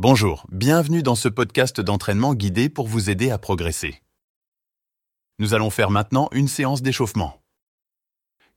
Bonjour, bienvenue dans ce podcast d'entraînement guidé pour vous aider à progresser. Nous allons faire maintenant une séance d'échauffement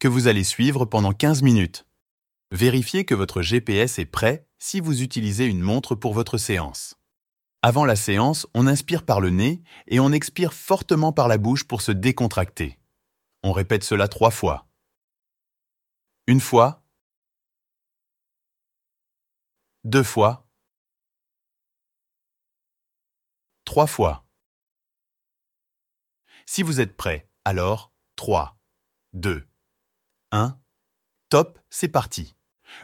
que vous allez suivre pendant 15 minutes. Vérifiez que votre GPS est prêt si vous utilisez une montre pour votre séance. Avant la séance, on inspire par le nez et on expire fortement par la bouche pour se décontracter. On répète cela trois fois. Une fois, deux fois, trois fois. Si vous êtes prêt, alors 3, 2, 1. Top, c'est parti.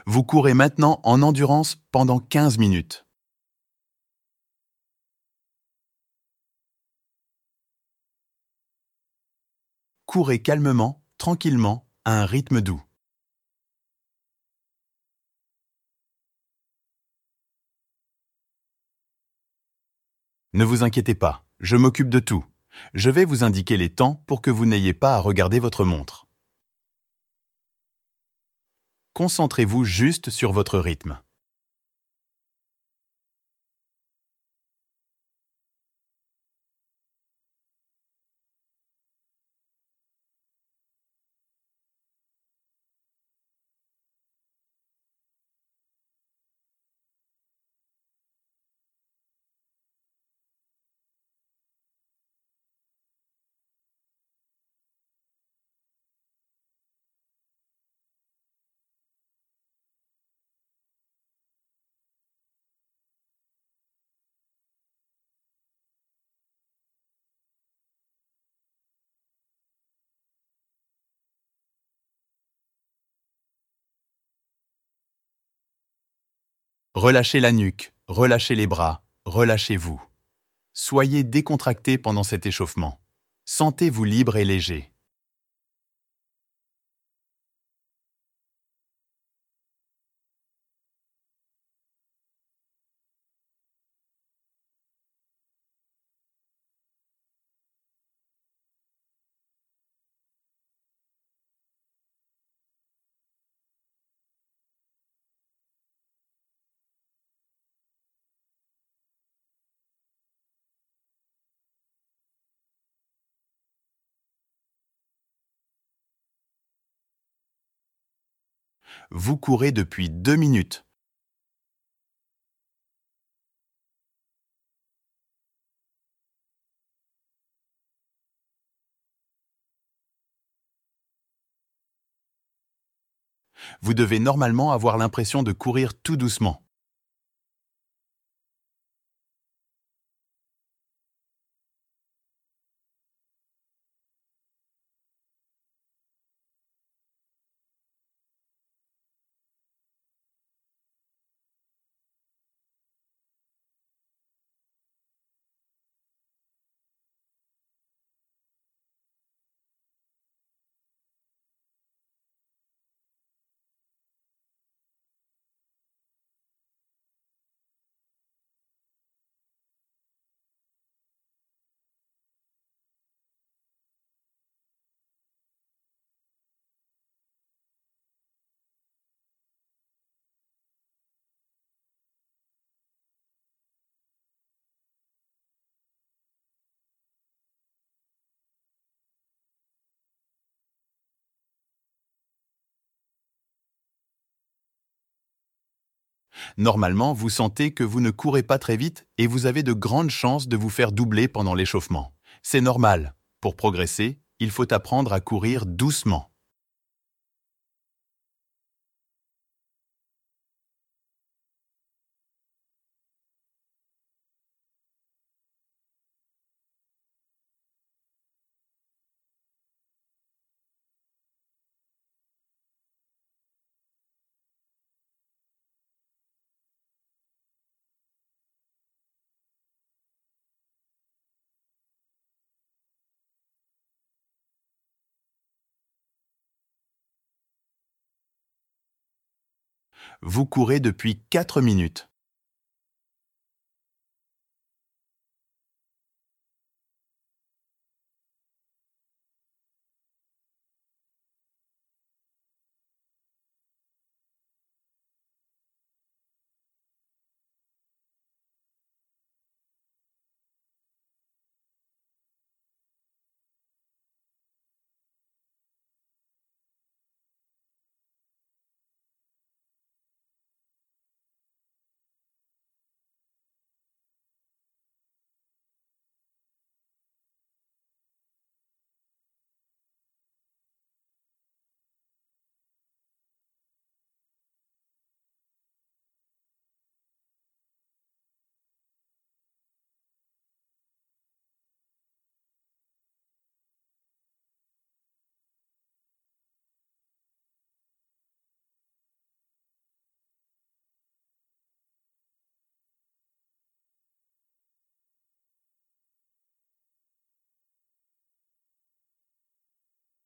Vous courez maintenant en endurance pendant 15 minutes. Courez calmement, tranquillement, à un rythme doux. Ne vous inquiétez pas, je m'occupe de tout. Je vais vous indiquer les temps pour que vous n'ayez pas à regarder votre montre. Concentrez-vous juste sur votre rythme. Relâchez la nuque, relâchez les bras, relâchez-vous. Soyez décontracté pendant cet échauffement. Sentez-vous libre et léger. Vous courez depuis deux minutes. Vous devez normalement avoir l'impression de courir tout doucement. Normalement, vous sentez que vous ne courez pas très vite et vous avez de grandes chances de vous faire doubler pendant l'échauffement. C'est normal. Pour progresser, il faut apprendre à courir doucement. Vous courez depuis 4 minutes.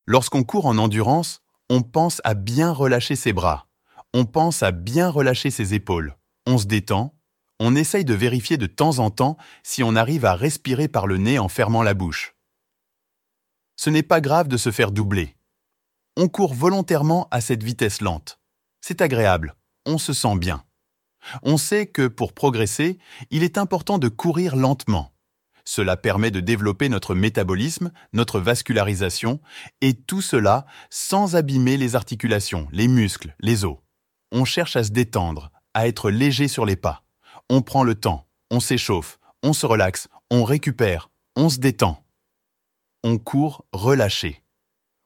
Lorsqu'on court en endurance, on pense à bien relâcher ses bras, on pense à bien relâcher ses épaules, on se détend, on essaye de vérifier de temps en temps si on arrive à respirer par le nez en fermant la bouche. Ce n'est pas grave de se faire doubler. On court volontairement à cette vitesse lente. C'est agréable, on se sent bien. On sait que pour progresser, il est important de courir lentement. Cela permet de développer notre métabolisme, notre vascularisation, et tout cela sans abîmer les articulations, les muscles, les os. On cherche à se détendre, à être léger sur les pas. On prend le temps, on s'échauffe, on se relaxe, on récupère, on se détend. On court relâché.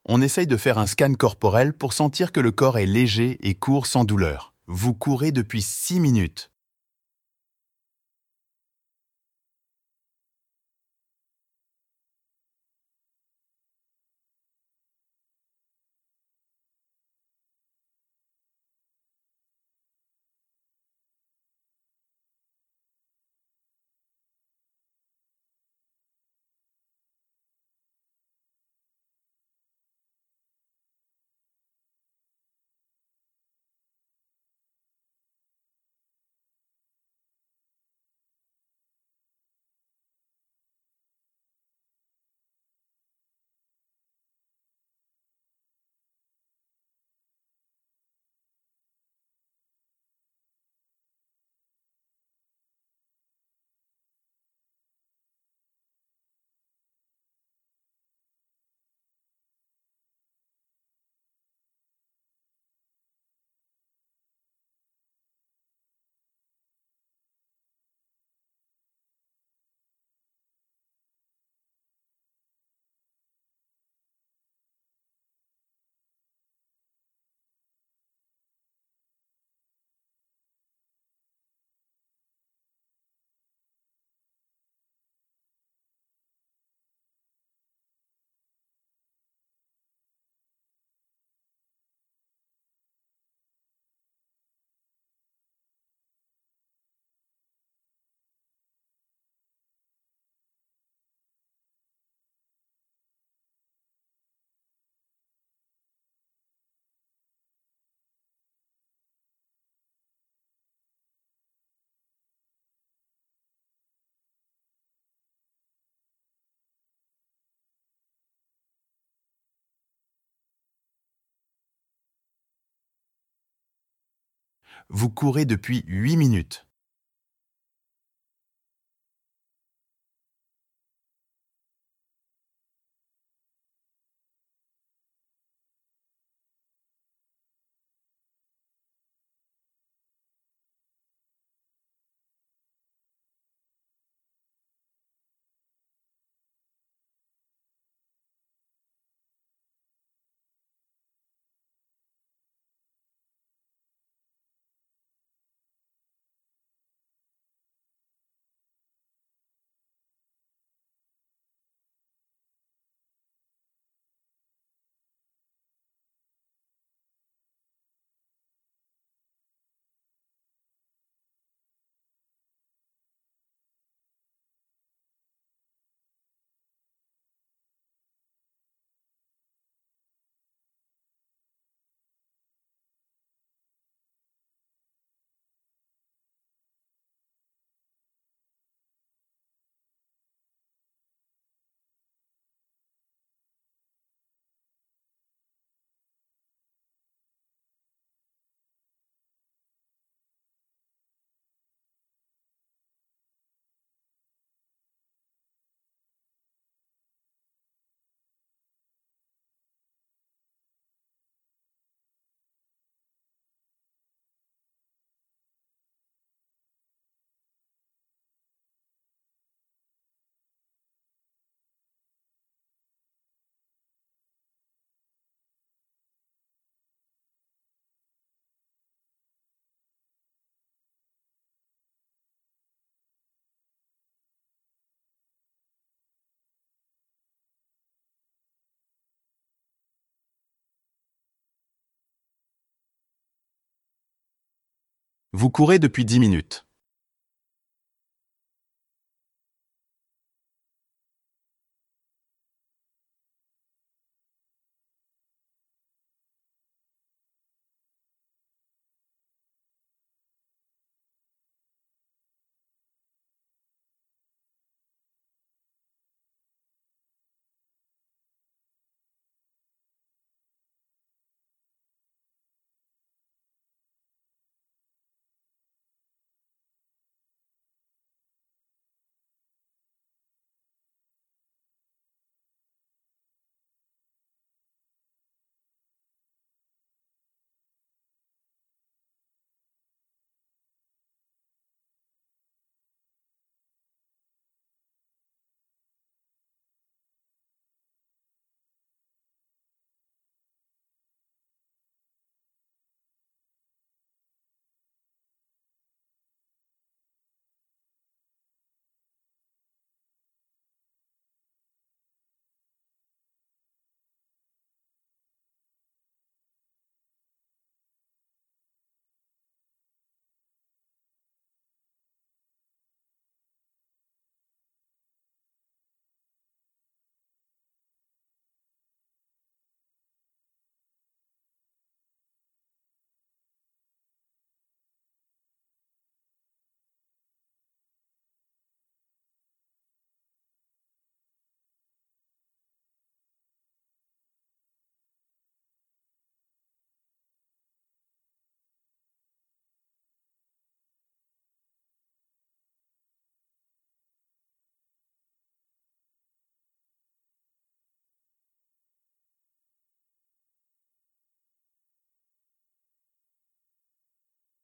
On essaye de faire un scan corporel pour sentir que le corps est léger et court sans douleur. Vous courez depuis 6 minutes. Vous courez depuis 8 minutes. Vous courez depuis 10 minutes.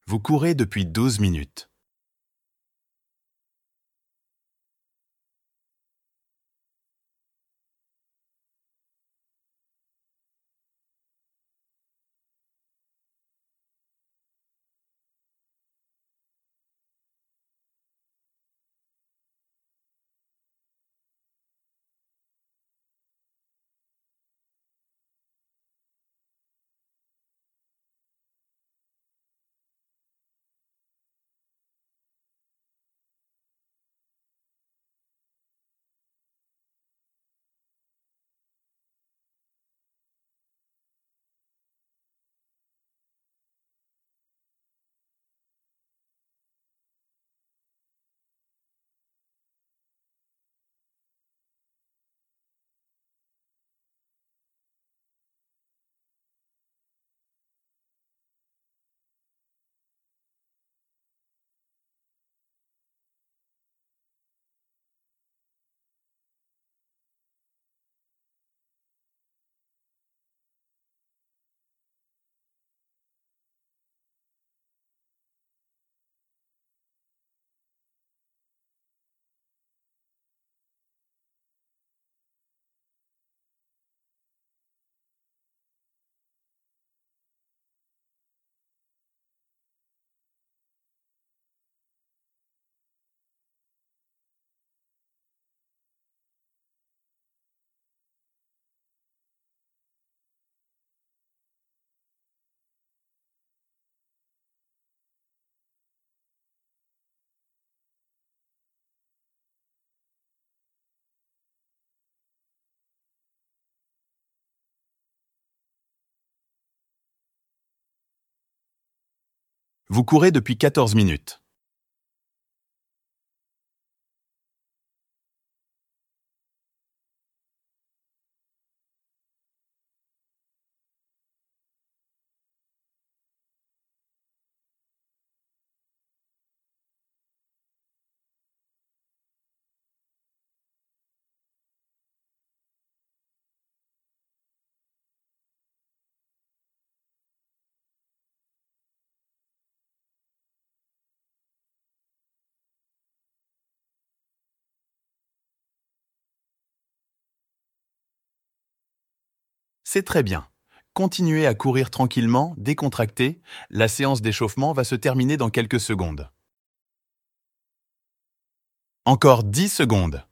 Vous courez depuis 12 minutes. Vous courez depuis 14 minutes. C'est très bien. Continuez à courir tranquillement, décontracté. La séance d'échauffement va se terminer dans quelques secondes. Encore 10 secondes.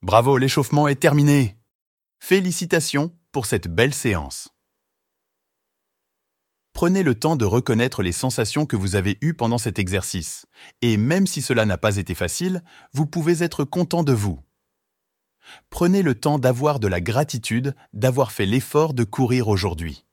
Bravo, l'échauffement est terminé. Félicitations pour cette belle séance. Prenez le temps de reconnaître les sensations que vous avez eues pendant cet exercice. Et même si cela n'a pas été facile, vous pouvez être content de vous. Prenez le temps d'avoir de la gratitude d'avoir fait l'effort de courir aujourd'hui.